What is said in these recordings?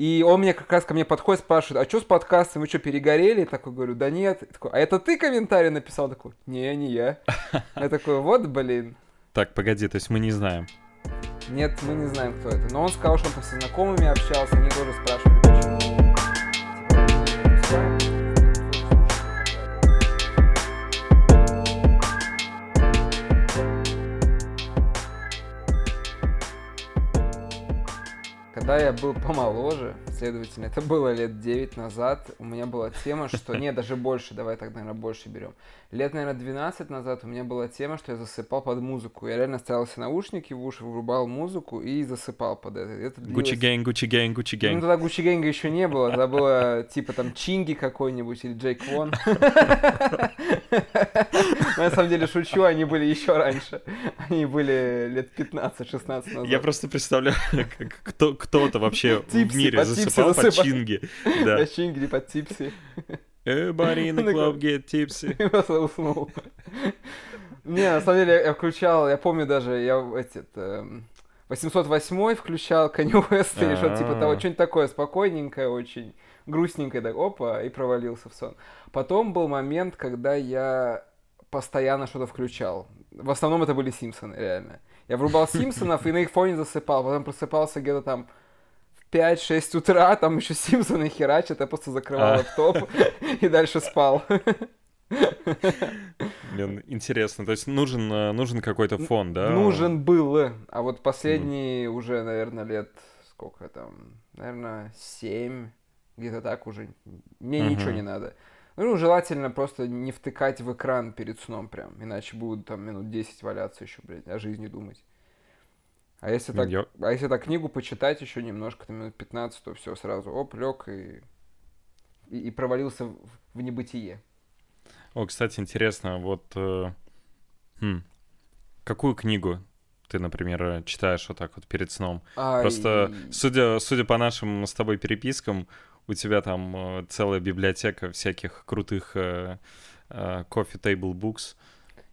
И он мне как раз ко мне подходит, спрашивает, а что с подкастом, вы что, перегорели? Я такой говорю, да нет. Я такой, а это ты комментарий написал? Я такой, не, не я. Я такой, вот, блин. Так, погоди, то есть мы не знаем. Нет, мы не знаем, кто это. Но он сказал, что он со знакомыми общался, они тоже спрашивали, почему. Когда я был помоложе, следовательно, это было лет 9 назад, у меня была тема, что... Не, даже больше, давай так, наверное, больше берем. Лет, наверное, 12 назад у меня была тема, что я засыпал под музыку. Я реально ставил себе наушники в уши, вырубал музыку и засыпал под это. это Гуччи Гэнг, Гуччи Гэнг, Гуччи Гэнг. Ну, тогда Гуччи Гэнга еще не было, тогда было типа там Чинги какой-нибудь или Джейк Вон. На самом деле шучу, они были еще раньше. Они были лет 15-16 назад. Я просто представляю, кто-то вообще в мире засыпал под Чинги. Да, Чинги или под Типси. Everybody in the club get tipsy. Просто уснул. Не, на самом деле я включал, я помню даже, я этот... 808 включал Kanye West или что-то типа того, что-нибудь такое спокойненькое очень, грустненькое, так, опа, и провалился в сон. Потом был момент, когда я постоянно что-то включал. В основном это были Симпсоны, реально. Я врубал Симпсонов и на их фоне засыпал, потом просыпался где-то там 5-6 утра, там еще Симпсоны херачат, я просто закрывал а. лаптоп и дальше спал. Блин, интересно. То есть нужен, э, нужен какой-то фон, да? Нужен был. А вот последние mm. уже, наверное, лет сколько там? Наверное, 7. Где-то так уже. Мне ничего не надо. Ну, желательно просто не втыкать в экран перед сном прям. Иначе будут там минут 10 валяться еще, блядь, о жизни думать. А если так, Я... а если так книгу почитать еще немножко, там минут 15, то все сразу, оп, лег и, и, и провалился в, в небытие. О, кстати, интересно, вот э, хм, какую книгу ты, например, читаешь вот так вот перед сном? Ай... Просто, судя, судя по нашим с тобой перепискам, у тебя там э, целая библиотека всяких крутых э, э, coffee table books.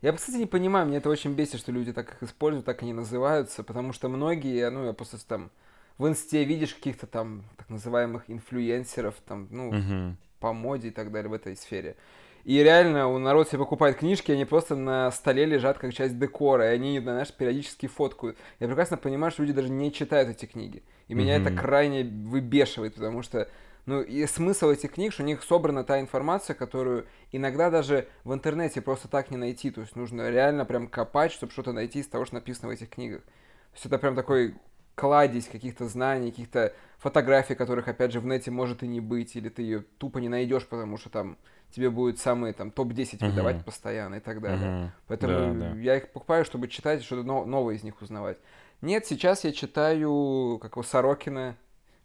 Я, кстати, не понимаю, мне это очень бесит, что люди так их используют, так они называются, потому что многие, ну, я просто там в инсте видишь каких-то там так называемых инфлюенсеров, там, ну, uh-huh. по моде и так далее в этой сфере. И реально у народ себе покупает книжки, они просто на столе лежат как часть декора, и они, знаешь, периодически фоткают. Я прекрасно понимаю, что люди даже не читают эти книги. И меня mm-hmm. это крайне выбешивает, потому что ну и смысл этих книг, что у них собрана та информация, которую иногда даже в интернете просто так не найти. То есть нужно реально прям копать, чтобы что-то найти из того, что написано в этих книгах. То есть это прям такой кладезь каких-то знаний, каких-то фотографий, которых, опять же, в нете может и не быть, или ты ее тупо не найдешь, потому что там тебе будет самые там топ-10 uh-huh. выдавать постоянно и так далее. Uh-huh. Поэтому да, да. я их покупаю, чтобы читать, что-то новое из них узнавать. Нет, сейчас я читаю, как у Сорокина,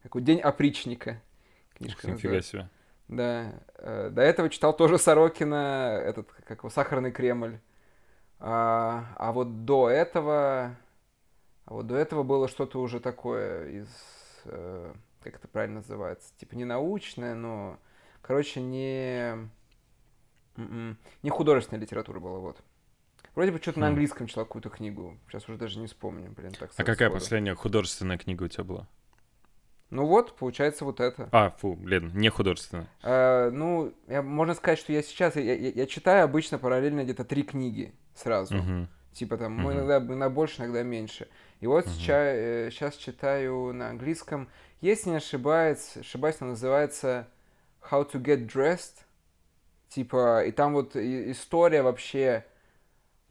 как у День опричника книжка. Нифига себе. Да. Э, до этого читал тоже Сорокина, этот, как его, «Сахарный Кремль». А, а вот до этого... А вот до этого было что-то уже такое из... Э, как это правильно называется? Типа не научное, но... Короче, не... М-м, не художественная литература была, вот. Вроде бы что-то хм. на английском читал какую-то книгу. Сейчас уже даже не вспомню, блин, так А какая последняя художественная книга у тебя была? Ну вот, получается вот это. А, фу, блин, не художественно. А, ну, я, можно сказать, что я сейчас, я, я, я читаю обычно параллельно где-то три книги сразу. Угу. Типа там, угу. иногда, иногда больше, иногда меньше. И вот угу. сейчас, э, сейчас читаю на английском. Если не ошибаюсь, ошибаюсь, она называется How to Get Dressed. Типа, и там вот история вообще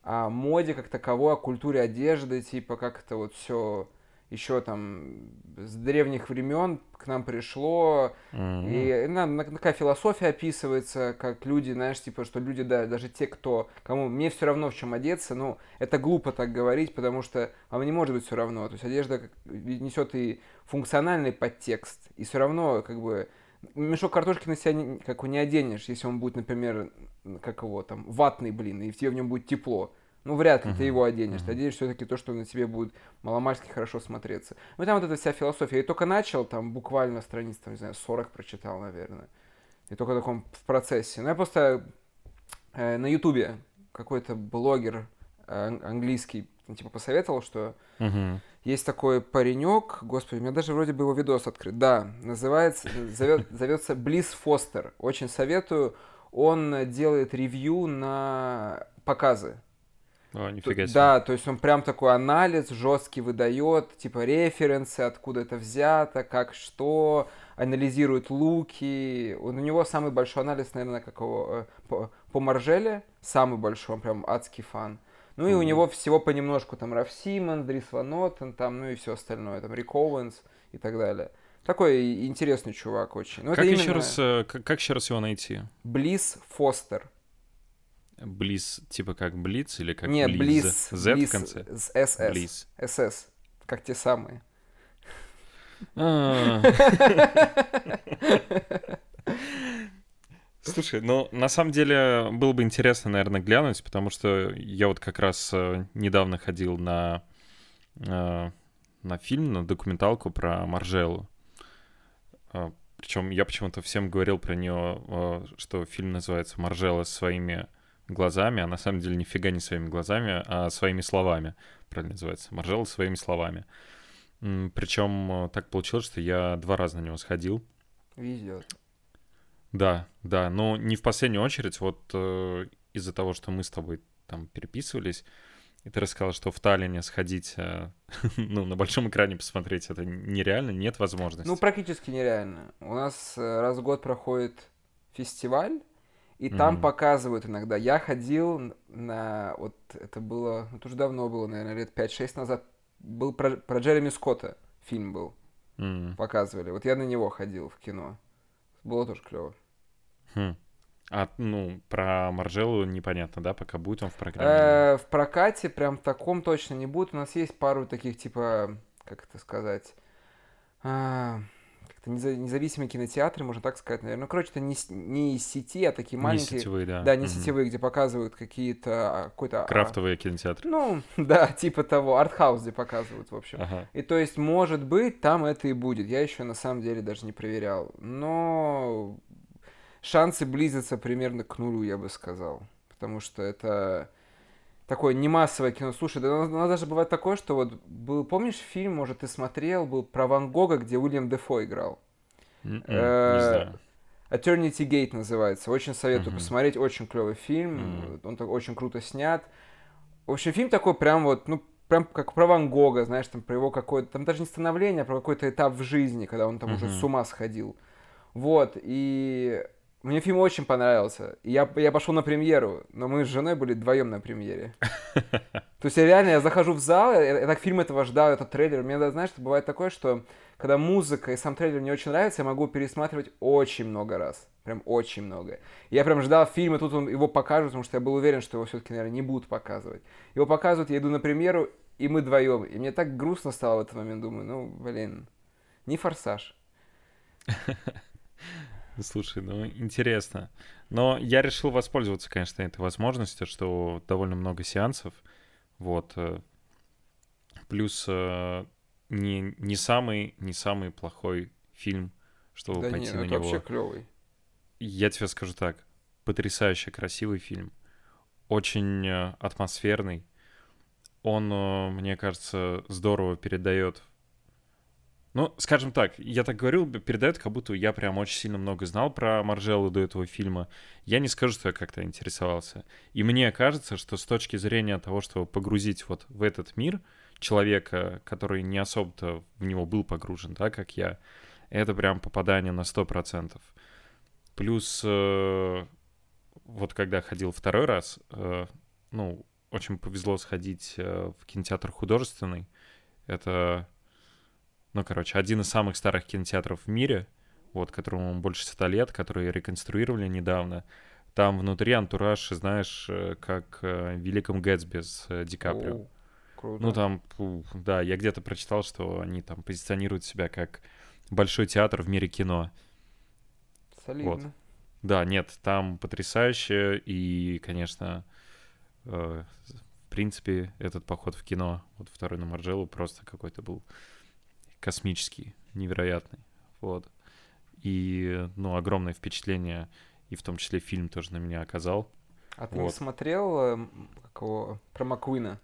о моде как таковой, о культуре одежды, типа, как это вот все еще там с древних времен к нам пришло. Mm-hmm. И на, такая философия описывается, как люди, знаешь, типа, что люди, да, даже те, кто, кому мне все равно в чем одеться, ну, это глупо так говорить, потому что вам не может быть все равно. То есть одежда несет и функциональный подтекст, и все равно, как бы, мешок картошки на себя не, как не оденешь, если он будет, например, как его там, ватный, блин, и тебе в нем будет тепло. Ну, вряд ли uh-huh. ты его оденешь. Uh-huh. Ты оденешь все-таки то, что на тебе будет маломальски хорошо смотреться. Ну, там вот эта вся философия. Я только начал, там, буквально страниц, там, не знаю, 40 прочитал, наверное. И только в таком в процессе. Ну, я просто э, на Ютубе какой-то блогер э, английский, типа, посоветовал, что uh-huh. Есть такой паренек, господи, у меня даже вроде бы его видос открыт. Да, называется, зовет, зовется Близ Фостер. Очень советую. Он делает ревью на показы. О, нифига себе. Да, то есть он прям такой анализ жесткий выдает, типа референсы, откуда это взято, как что, анализирует луки. Он, у него самый большой анализ, наверное, какого э, по, по Маржеле, самый большой, он прям адский фан. Ну и mm-hmm. У него всего понемножку, там, Раф Симонс, Дрис Ван Нотен, там, ну и все остальное, там, Рик Оуэнс и так далее. Такой интересный чувак очень. Но как, еще именно... раз, э, как, как еще раз его найти? Близ Фостер. Близ, типа как Блиц или как Нет, Близ. Z Близ в конце? СС. Близ. СС. Как те самые. А. Слушай, ну, на самом деле, было бы интересно, наверное, глянуть, потому что я вот как раз э, недавно ходил на, э, на фильм, на документалку про Маржелу. Э, Причем я почему-то всем говорил про нее, что фильм называется «Маржела своими глазами», а на самом деле нифига не своими глазами, а своими словами. Правильно называется. «Маржела своими словами». Причем так получилось, что я два раза на него сходил. Везет. Да, да, но не в последнюю очередь, вот э, из-за того, что мы с тобой там переписывались, и ты рассказал, что в Таллине сходить, э, ну, на большом экране посмотреть, это нереально, нет возможности. Ну, практически нереально. У нас э, раз в год проходит фестиваль, и там mm-hmm. показывают иногда. Я ходил на... Вот это было... Это уже давно было, наверное, лет 5-6 назад. Был про, про Джереми Скотта фильм был. Mm-hmm. Показывали. Вот я на него ходил в кино. Было тоже клево. Хм. А, ну, про Маржелу непонятно, да, пока будет он в программе? Э, в прокате прям в таком точно не будет. У нас есть пару таких, типа, как это сказать, а, как-то независимые кинотеатры, можно так сказать, наверное. Ну, короче, это не, не из сети, а такие маленькие. Не сетевые, да. Да, не угу. сетевые, где показывают какие-то... А, какой-то... А, Крафтовые кинотеатры. Ну, да, типа того. Артхаус, где показывают, в общем. Ага. И то есть, может быть, там это и будет. Я еще на самом деле даже не проверял. Но шансы близятся примерно к нулю, я бы сказал. Потому что это такое не массовое кино. Слушай, да у нас даже бывает такое, что вот был, помнишь фильм, может, ты смотрел, был про Ван Гога, где Уильям Дефо играл? Не знаю. Eternity Gate называется. Очень советую посмотреть. Очень клевый фильм. Он так очень круто снят. В общем, фильм такой прям вот, ну, прям как про Ван Гога, знаешь, там про его какое-то, там даже не становление, а про какой-то этап в жизни, когда он там уже с ума сходил. Вот, и мне фильм очень понравился. я, я пошел на премьеру, но мы с женой были вдвоем на премьере. То есть я реально, я захожу в зал, я, я так фильм этого ждал, этот трейлер. Мне, знаешь, что бывает такое, что когда музыка и сам трейлер мне очень нравится, я могу пересматривать очень много раз. Прям очень много. Я прям ждал фильма, тут он, его покажут, потому что я был уверен, что его все-таки, наверное, не будут показывать. Его показывают, я иду на премьеру, и мы вдвоем. И мне так грустно стало в этот момент, думаю, ну, блин, не форсаж. Слушай, ну интересно. Но я решил воспользоваться, конечно, этой возможностью, что довольно много сеансов. Вот. Э, плюс э, не, не самый, не самый плохой фильм, чтобы да пойти нет, на это него. вообще клевый. Я тебе скажу так. Потрясающе красивый фильм. Очень э, атмосферный. Он, мне кажется, здорово передает ну, скажем так, я так говорил, передает, как будто я прям очень сильно много знал про Маржелу до этого фильма. Я не скажу, что я как-то интересовался. И мне кажется, что с точки зрения того, чтобы погрузить вот в этот мир человека, который не особо-то в него был погружен, да, как я, это прям попадание на 100%. Плюс э, вот когда ходил второй раз, э, ну, очень повезло сходить э, в кинотеатр художественный. Это ну, короче, один из самых старых кинотеатров в мире, вот, которому больше ста лет, который реконструировали недавно. Там внутри антураж, знаешь, э, как э, в «Великом Гэтсби» с э, Ди Каприо. О, круто. Ну, там, да, я где-то прочитал, что они там позиционируют себя как большой театр в мире кино. Солидно. Вот. Да, нет, там потрясающе, и, конечно, э, в принципе, этот поход в кино, вот второй на Марджелу, просто какой-то был космический, невероятный. Вот. И, ну, огромное впечатление, и в том числе фильм тоже на меня оказал. А ты вот. не смотрел э, какого, про Маккуина?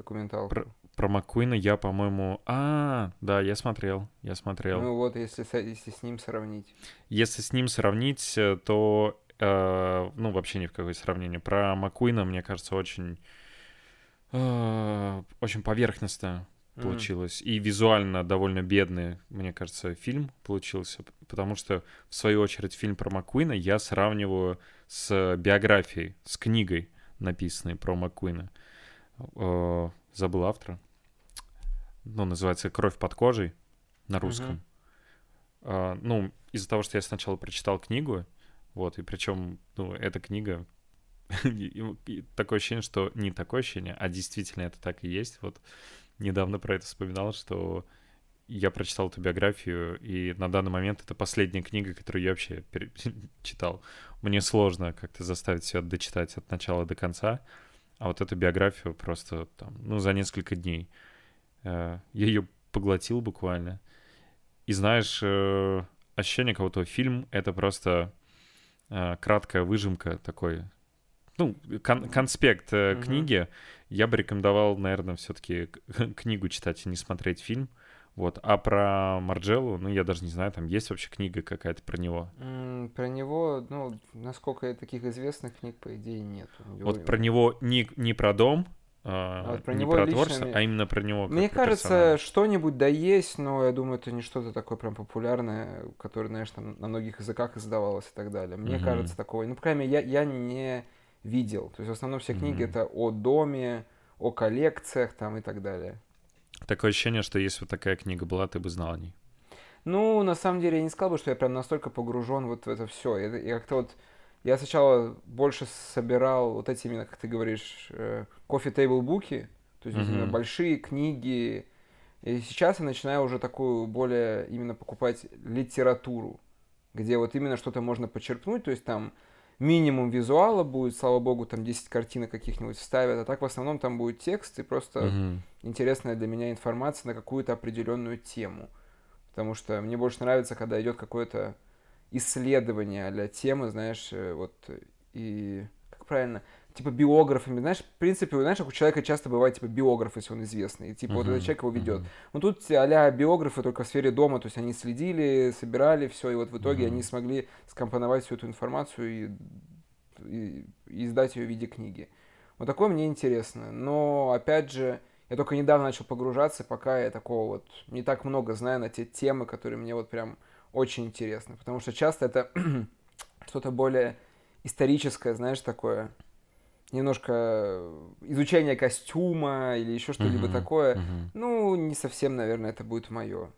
документалку. Про, про Маккуина я, по-моему... А, да, я смотрел, я смотрел. Ну вот, если, если с ним сравнить. Если с ним сравнить, э, то, э, ну, вообще ни в какое сравнение. Про Маккуина, мне кажется, очень... Э, очень поверхностно получилось. Mm. И визуально довольно бедный, мне кажется, фильм получился. Потому что, в свою очередь, фильм про Маккуина я сравниваю с биографией, с книгой, написанной про Маккуина. Э, забыл автора. Ну, называется «Кровь под кожей» на русском. Uh-huh. ну, из-за того, что я сначала прочитал книгу, вот, и причем, ну, эта книга такое ощущение, что не такое ощущение, а действительно это так и есть. Вот недавно про это вспоминал, что я прочитал эту биографию, и на данный момент это последняя книга, которую я вообще читал. Мне сложно как-то заставить себя дочитать от начала до конца, а вот эту биографию просто там, ну, за несколько дней. Э, я ее поглотил буквально. И знаешь, э, ощущение кого-то фильм — это просто э, краткая выжимка такой, ну, кон конспект mm-hmm. книги. Я бы рекомендовал, наверное, все-таки книгу читать и не смотреть фильм. Вот. А про Марджеллу, ну, я даже не знаю, там есть вообще книга какая-то про него? Mm, про него, ну, насколько таких известных книг, по идее, нет. Вот про него не, не про дом, а, а вот про не него про лично... творчество, а именно про него. Мне кажется, что-нибудь да есть, но я думаю, это не что-то такое прям популярное, которое, знаешь, там на многих языках издавалось и так далее. Мне mm-hmm. кажется, такого. Ну, по крайней мере, я, я не видел. То есть в основном все книги mm-hmm. это о доме, о коллекциях там и так далее. Такое ощущение, что если бы такая книга была, ты бы знал о ней. Ну, на самом деле, я не сказал бы, что я прям настолько погружен вот в это все. Я, я как-то вот... Я сначала больше собирал вот эти именно, как ты говоришь, э, кофе-тейбл буки, то есть mm-hmm. именно большие книги. И сейчас я начинаю уже такую более именно покупать литературу, где вот именно что-то можно почерпнуть, то есть там минимум визуала будет, слава богу, там 10 картинок каких-нибудь вставят, а так в основном там будет текст и просто угу. интересная для меня информация на какую-то определенную тему. Потому что мне больше нравится, когда идет какое-то исследование для темы, знаешь, э, вот и как правильно, типа биографами, знаешь, в принципе, знаешь, у человека часто бывает типа биограф, если он известный, и, типа uh-huh, вот этот человек его ведет. Uh-huh. Ну тут а биографы только в сфере дома, то есть они следили, собирали все, и вот в итоге uh-huh. они смогли скомпоновать всю эту информацию и, и, и издать ее в виде книги. Вот такое мне интересно. Но опять же, я только недавно начал погружаться, пока я такого вот не так много знаю на те темы, которые мне вот прям очень интересны. Потому что часто это что-то более историческое, знаешь, такое немножко изучение костюма или еще что-либо uh-huh, такое, uh-huh. ну, не совсем, наверное, это будет мое. Uh-huh.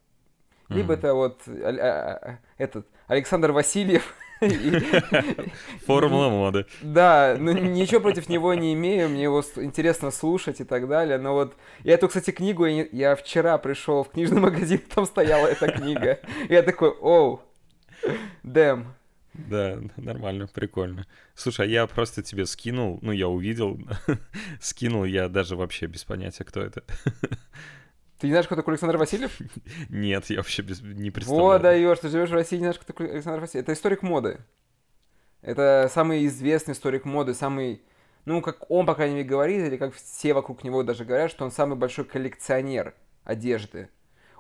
Либо это вот а, а, этот Александр Васильев. Формула моды. Да, ну ничего против него не имею, мне его интересно слушать и так далее. Но вот я эту, кстати, книгу, я вчера пришел в книжный магазин, там стояла эта книга. Я такой, оу, дэм. Да, нормально, прикольно. Слушай, а я просто тебе скинул, ну, я увидел, скинул, я даже вообще без понятия, кто это. Ты не знаешь, кто такой Александр Васильев? Нет, я вообще без, не представляю. Вот даешь, ты живешь в России, не знаешь, кто такой Александр Васильев. Это историк моды. Это самый известный историк моды, самый, ну, как он, по крайней мере, говорит, или как все вокруг него даже говорят, что он самый большой коллекционер одежды.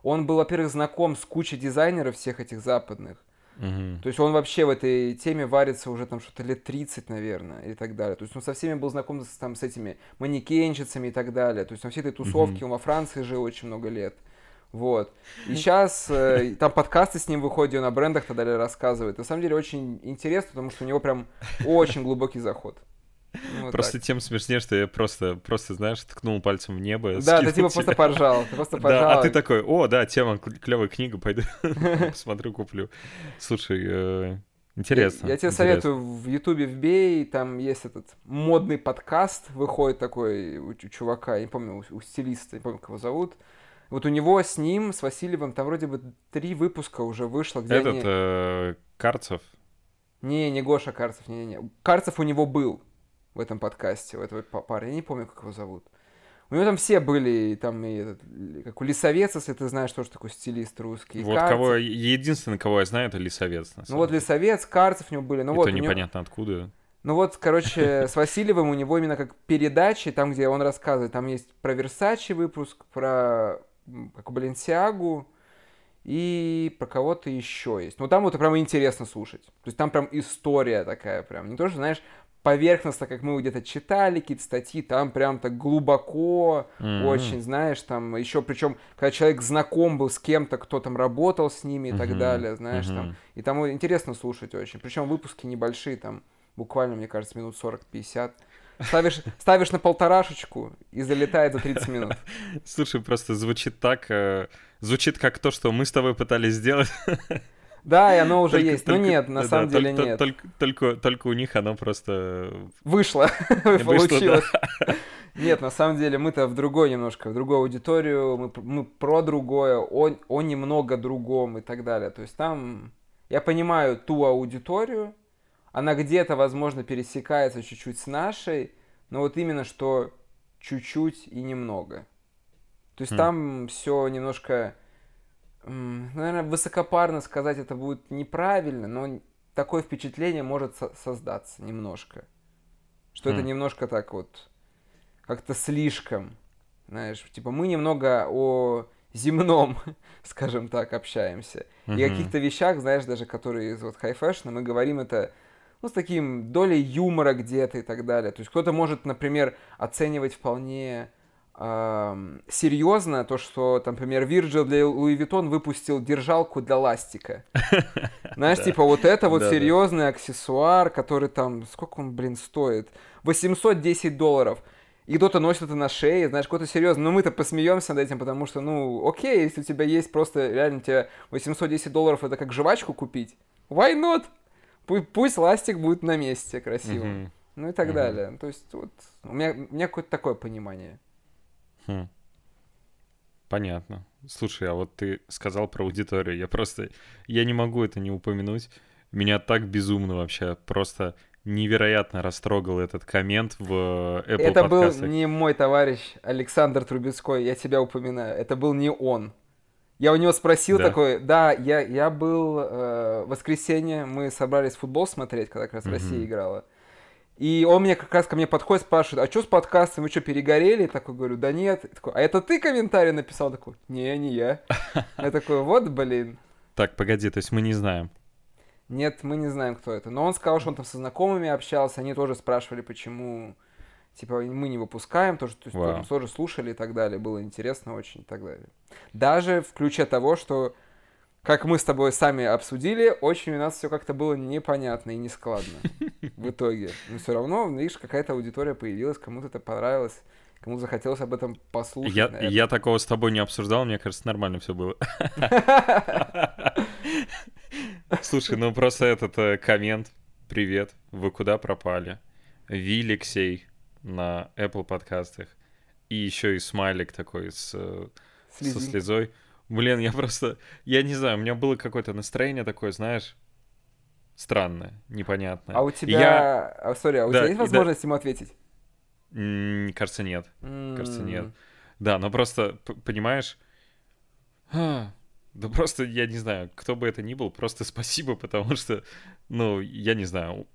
Он был, во-первых, знаком с кучей дизайнеров всех этих западных. Угу. То есть он вообще в этой теме варится уже там что-то лет 30, наверное, и так далее. То есть он со всеми был знаком с, там, с этими манекенщицами и так далее. То есть на всей этой тусовке угу. он во Франции жил очень много лет. Вот. И сейчас э, там подкасты с ним выходят, он о брендах и так далее рассказывает. На самом деле очень интересно, потому что у него прям очень глубокий заход. Вот просто так. тем смешнее, что я просто, просто, знаешь, ткнул пальцем в небо. Да, ты типа просто поржал, ты просто поржал. Да, а ты такой, о, да, тема, клевая книга, пойду посмотрю, куплю. Слушай, э, интересно. Я, я тебе интересно. советую в Ютубе вбей, там есть этот модный подкаст, выходит такой у, у чувака, я не помню, у, у стилиста, не помню, как его зовут. Вот у него с ним, с Васильевым, там вроде бы три выпуска уже вышло, где Этот, они... э, Карцев? Не, не Гоша Карцев, не-не-не. Карцев у него был, в этом подкасте, у этого парня. Я не помню, как его зовут. У него там все были, там и этот, как у Лисовец, если ты знаешь, тоже такой стилист русский. Вот Карцев. кого, единственный, кого я знаю, это Лисовец. Ну вот Лисовец, Карцев у него были. Ну, это вот, непонятно него... откуда. Ну вот, короче, с Васильевым у него именно как передачи, там, где он рассказывает, там есть про Версачи выпуск, про как Баленсиагу и про кого-то еще есть. Ну там вот прям интересно слушать. То есть там прям история такая прям. Не то, что, знаешь, поверхностно, как мы где-то читали какие-то статьи, там прям так глубоко, mm-hmm. очень, знаешь, там еще причем, когда человек знаком был с кем-то, кто там работал с ними и mm-hmm. так далее, знаешь, mm-hmm. там, и там интересно слушать очень. Причем выпуски небольшие, там, буквально, мне кажется, минут 40-50. Ставишь, ставишь на полторашечку и залетает за 30 минут. Слушай, просто звучит так, э, звучит как то, что мы с тобой пытались сделать. Да, и оно уже только, есть. Ну только, Но нет, на да, самом да, деле только, нет. Только, только, только у них оно просто... Вышло, получилось. Да. Нет, на самом деле мы-то в другой немножко, в другую аудиторию, мы, мы про другое, о, о немного другом и так далее. То есть там я понимаю ту аудиторию, она где-то, возможно, пересекается чуть-чуть с нашей, но вот именно что чуть-чуть и немного. То есть хм. там все немножко наверное, высокопарно сказать это будет неправильно, но такое впечатление может со- создаться немножко. Что mm. это хм. немножко так вот, как-то слишком, знаешь, типа мы немного о земном, скажем так, общаемся. Mm-hmm. И о каких-то вещах, знаешь, даже которые из вот high fashion'а, мы говорим это ну, с таким долей юмора где-то и так далее. То есть кто-то может, например, оценивать вполне серьезно то, что, там, например, Virgil для Louis Vuitton выпустил держалку для ластика. Знаешь, типа вот это вот серьезный аксессуар, который там, сколько он, блин, стоит? 810 долларов. И кто-то носит это на шее, знаешь, кто-то серьезно. Но мы-то посмеемся над этим, потому что, ну, окей, если у тебя есть просто, реально, тебе 810 долларов, это как жвачку купить. Why not? Пусть, пусть ластик будет на месте красивым. Ну и так далее. То есть вот у меня, у меня какое-то такое понимание. Хм. Понятно. Слушай, а вот ты сказал про аудиторию. Я просто... Я не могу это не упомянуть. Меня так безумно вообще просто невероятно растрогал этот коммент в Apple Это подкастах. был не мой товарищ Александр Трубецкой, я тебя упоминаю. Это был не он. Я у него спросил да. такой, да, я, я был э, в воскресенье, мы собрались футбол смотреть, когда как раз угу. Россия играла. И он мне как раз ко мне подходит, спрашивает, а что с подкастом, вы что, перегорели? Я такой говорю, да нет. Я такой, а это ты комментарий написал? Я такой, не, не я. Я такой, вот, блин. Так, погоди, то есть мы не знаем? Нет, мы не знаем, кто это. Но он сказал, что он там со знакомыми общался, они тоже спрашивали, почему, типа, мы не выпускаем, тоже, то есть, wow. тоже слушали и так далее. Было интересно очень и так далее. Даже в ключе того, что как мы с тобой сами обсудили, очень у нас все как-то было непонятно и нескладно в итоге. Но все равно, видишь, какая-то аудитория появилась, кому-то это понравилось, кому захотелось об этом послушать. Я, я такого с тобой не обсуждал, мне кажется, нормально все было. Слушай, ну просто этот э, коммент. Привет, вы куда пропали? Вилексей на Apple подкастах. И еще и смайлик такой с, э, со слезой. Блин, я просто... Я не знаю, у меня было какое-то настроение такое, знаешь, странное, непонятное. А у тебя... Я... А, сори, а у да, тебя есть возможность да... ему ответить? М-м, кажется, нет. Mm-hmm. Кажется, нет. Да, но просто, понимаешь... Да просто, я не знаю, кто бы это ни был, просто спасибо, потому что, ну, я не знаю,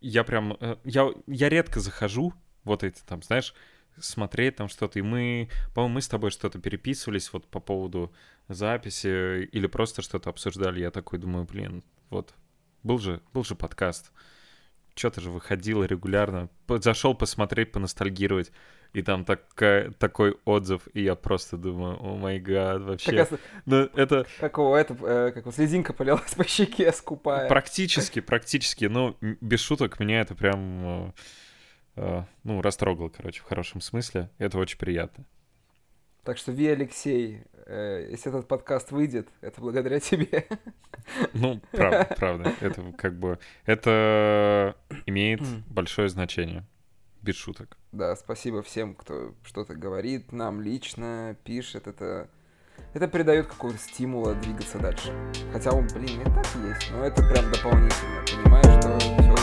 я прям, э, я, я редко захожу, вот эти там, знаешь, смотреть там что-то, и мы, по-моему, мы с тобой что-то переписывались вот по поводу записи или просто что-то обсуждали. Я такой думаю, блин, вот, был же, был же подкаст. Что-то же выходило регулярно. Зашел посмотреть, поностальгировать. И там такая, такой отзыв, и я просто думаю, о май гад, вообще. Так, ну, это... Как у это, э, как у слезинка полилась по щеке скупая. Практически, практически. Ну, без шуток, меня это прям, э, ну, растрогало, короче, в хорошем смысле. Это очень приятно. Так что, Ви, Алексей, э, если этот подкаст выйдет, это благодаря тебе. Ну, правда, правда. Это как бы... Это имеет большое значение. Без шуток. Да, спасибо всем, кто что-то говорит нам лично, пишет. Это, это придает какого-то стимула двигаться дальше. Хотя он, блин, и так есть, но это прям дополнительно. Понимаешь, что все